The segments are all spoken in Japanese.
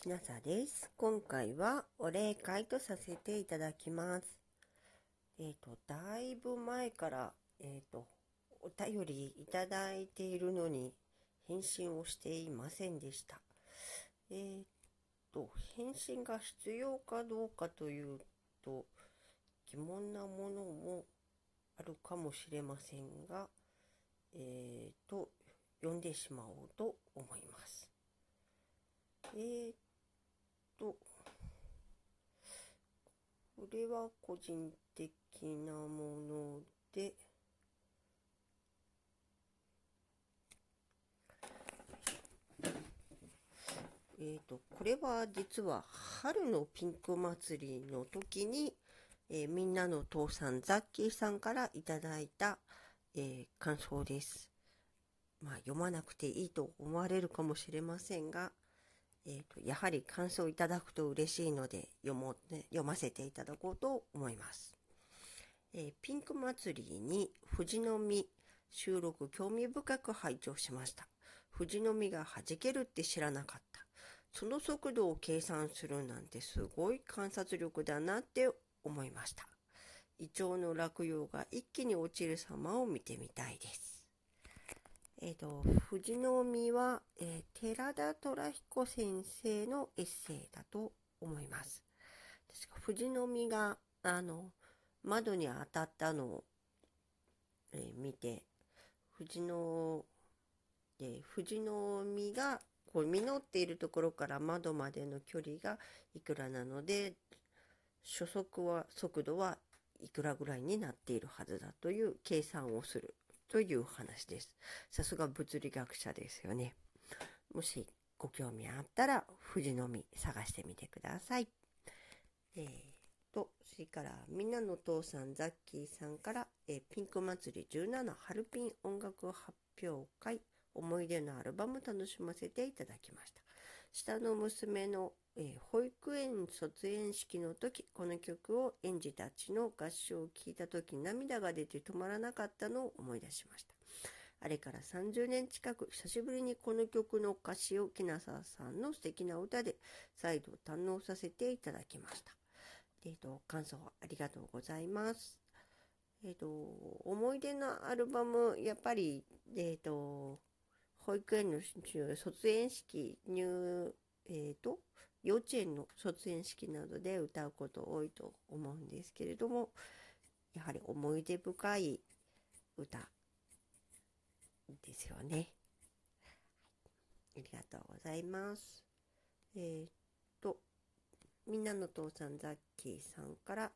きなさです。今回はお礼会とさせていただきます。えっ、ー、と、だいぶ前から、えっ、ー、と、お便りいただいているのに返信をしていませんでした。えっ、ー、と、返信が必要かどうかというと、疑問なものもあるかもしれませんが、えっ、と、読んでしまおうと思います。えー、と、これは個人的なもので、えっ、と、これは実は春のピンク祭りの時に、えー、みんなの父さん、ザッキーさんからいただいた、えー、感想です。まあ、読まなくていいと思われるかもしれませんが、えーと、やはり感想いただくと嬉しいので読も、ね、読ませていただこうと思います。えー、ピンク祭りに富士の実収録興味深く拝聴しました。富士の実が弾けるって知らなかった。その速度を計算するなんてすごい観察力だなって思いました。イチョウの落葉が一気に落ちる様を見てみたいです。えっ、ー、と、富士の実は、えー、寺田虎彦先生のエッセイだと思います。確か富士の実が、あの、窓に当たったのを、えー、見て、富士の、え富士の実が、こう実っているところから窓までの距離がいくらなので、初速は、速度はいくらぐらいになっているはずだという計算をするという話です。さすが物理学者ですよね。もしご興味あったら、富士の実探してみてください。えーと、それから、みんなのお父さん、ザッキーさんから、えー、ピンク祭り17春ピン音楽発表会、思い出のアルバム楽しませていただきました。下の娘のえー、保育園卒園式の時、この曲を園児たちの合唱を聴いた時、涙が出て止まらなかったのを思い出しました。あれから30年近く、久しぶりにこの曲の歌詞を木なささんの素敵な歌で再度堪能させていただきました。えっ、ー、と、感想ありがとうございます。えっ、ー、と、思い出のアルバム、やっぱり、えっ、ー、と、保育園の卒園式入、えっ、と、幼稚園の卒園式などで歌うこと多いと思うんですけれども、やはり思い出深い歌ですよね。ありがとうございます。えー、っと、みんなの父さんザッキーさんから、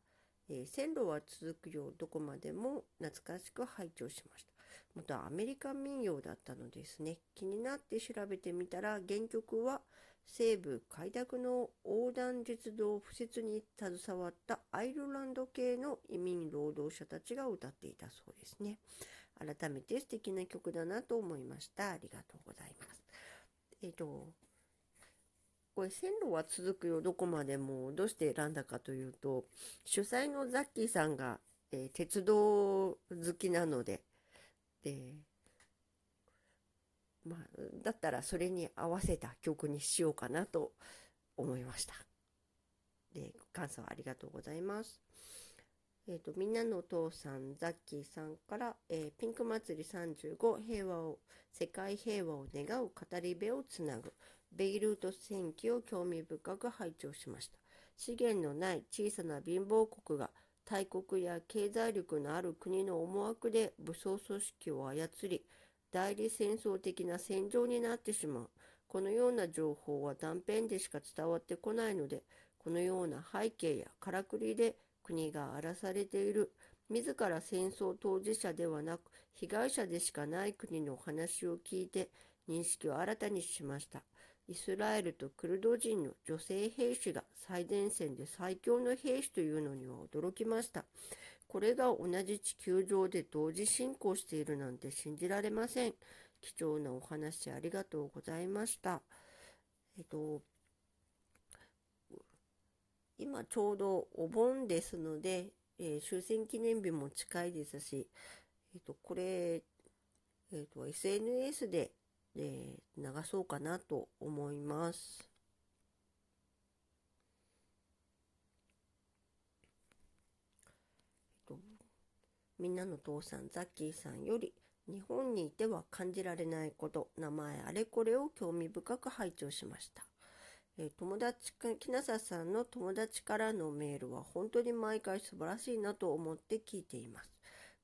えー、線路は続くようどこまでも懐かしく拝聴しました。元アメリカ民謡だったのですね。気になって調べてみたら原曲は西部開拓の横断実動敷設に携わったアイルランド系の移民労働者たちが歌っていたそうですね。改めて素敵な曲だなと思いました。ありがとうございます。えっ、ー、と、これ線路は続くよどこまでもどうして選んだかというと主催のザッキーさんが、えー、鉄道好きなのででまあ、だったらそれに合わせた曲にしようかなと思いました。で、感想ありがとうございます。えっ、と、みんなのお父さん、ザッキーさんから、えー、ピンク祭り35、平和を、世界平和を願う語り部をつなぐ、ベイルート戦記を興味深く拝聴しました。資源のない小さな貧乏国が大国や経済力のある国の思惑で武装組織を操り、代理戦争的な戦場になってしまう。このような情報は断片でしか伝わってこないので、このような背景やからくりで国が荒らされている、自ら戦争当事者ではなく、被害者でしかない国のお話を聞いて、認識を新たにしました。イスラエルとクルド人の女性兵士が最前線で最強の兵士というのには驚きました。これが同じ地球上で同時進行しているなんて信じられません。貴重なお話ありがとうございました。えっと、今ちょうどお盆ですので、えー、終戦記念日も近いですし、えっと、これ、えっと、SNS で、で、流そうかなと思います。えっと、みんなの父さんザッキーさんより日本にいては感じられないこと名前あれこれを興味深く拝聴しました。え、友達か、木なささんの友達からのメールは本当に毎回素晴らしいなと思って聞いています。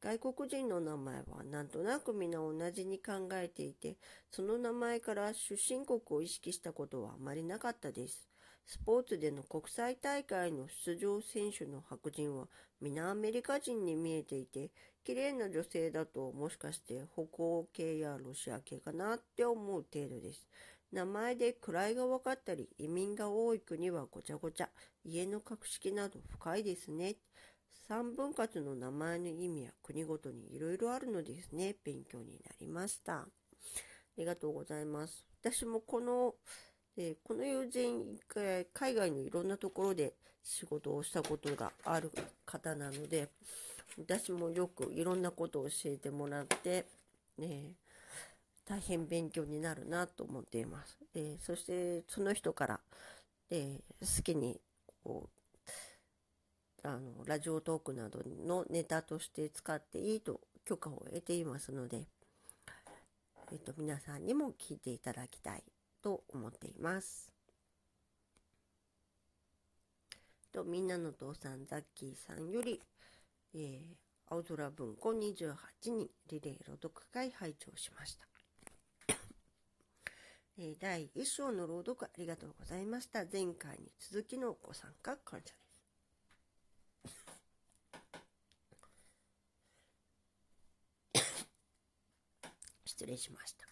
外国人の名前はなんとなく皆同じに考えていて、その名前から出身国を意識したことはあまりなかったです。スポーツでの国際大会の出場選手の白人は皆アメリカ人に見えていて、綺麗な女性だともしかして北欧系やロシア系かなって思う程度です。名前で位が分かったり、移民が多い国はごちゃごちゃ、家の格式など深いですね。三分割の名前の意味は国ごとにいろいろあるのですね。勉強になりました。ありがとうございます。私もこの、えこの友人、海外のいろんなところで仕事をしたことがある方なので、私もよくいろんなことを教えてもらって、ね、大変勉強になるなと思っています。でそしてその人から、で好きにこうあのラジオトークなどのネタとして使っていいと許可を得ていますので、えっと、皆さんにも聞いていただきたいと思っています。とみんなの父さんザッキーさんより、えー、青空文庫28人リレー朗読会拝聴しました。え第1章の朗読ありがとうございました。前回に続きのご参加感謝です。失礼しました。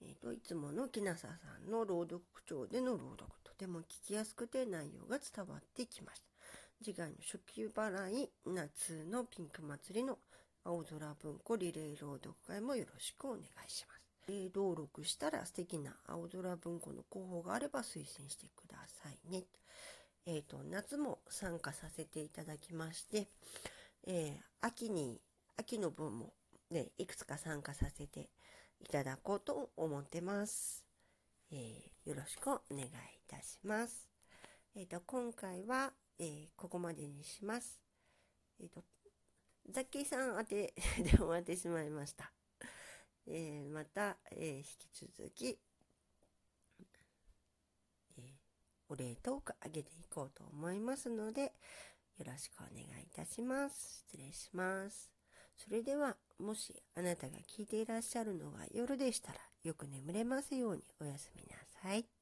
えっ、と、いつもの木下ささんの朗読口調での朗読、とても聞きやすくて内容が伝わってきました。次回の初期払い夏のピンク祭りの青空文庫リレー朗読会もよろしくお願いします。え登録したら素敵な青空文庫の候補があれば推薦してくださいね。え、ー、と、夏も参加させていただきまして、えー、秋に、秋の分もね、いくつか参加させていただこうと思ってます。えー、よろしくお願いいたします。えっ、と、今回は、えー、ここまでにします。え、ー、と、ザッキーさん宛て で終わってしまいました。えー、また、え引き続き、えお礼トークあげていこうと思いますので、よろしくお願いいたします。失礼します。それでは、もしあなたが聞いていらっしゃるのが夜でしたら、よく眠れますようにおやすみなさい。